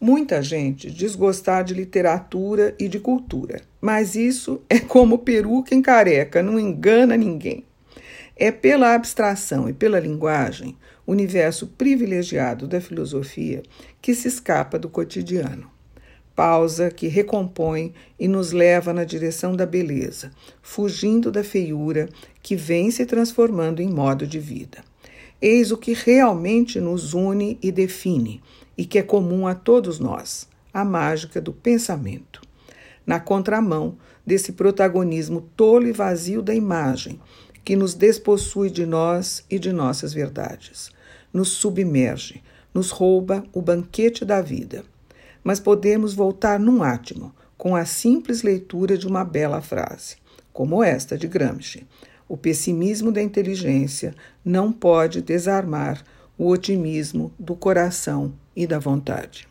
muita gente desgostar de literatura e de cultura, mas isso é como peruca em careca, não engana ninguém. É pela abstração e pela linguagem, universo privilegiado da filosofia, que se escapa do cotidiano. Pausa que recompõe e nos leva na direção da beleza, fugindo da feiura que vem se transformando em modo de vida. Eis o que realmente nos une e define, e que é comum a todos nós: a mágica do pensamento. Na contramão desse protagonismo tolo e vazio da imagem, que nos despossui de nós e de nossas verdades, nos submerge, nos rouba o banquete da vida. Mas podemos voltar num átimo, com a simples leitura de uma bela frase, como esta de Gramsci: O pessimismo da inteligência não pode desarmar o otimismo do coração e da vontade.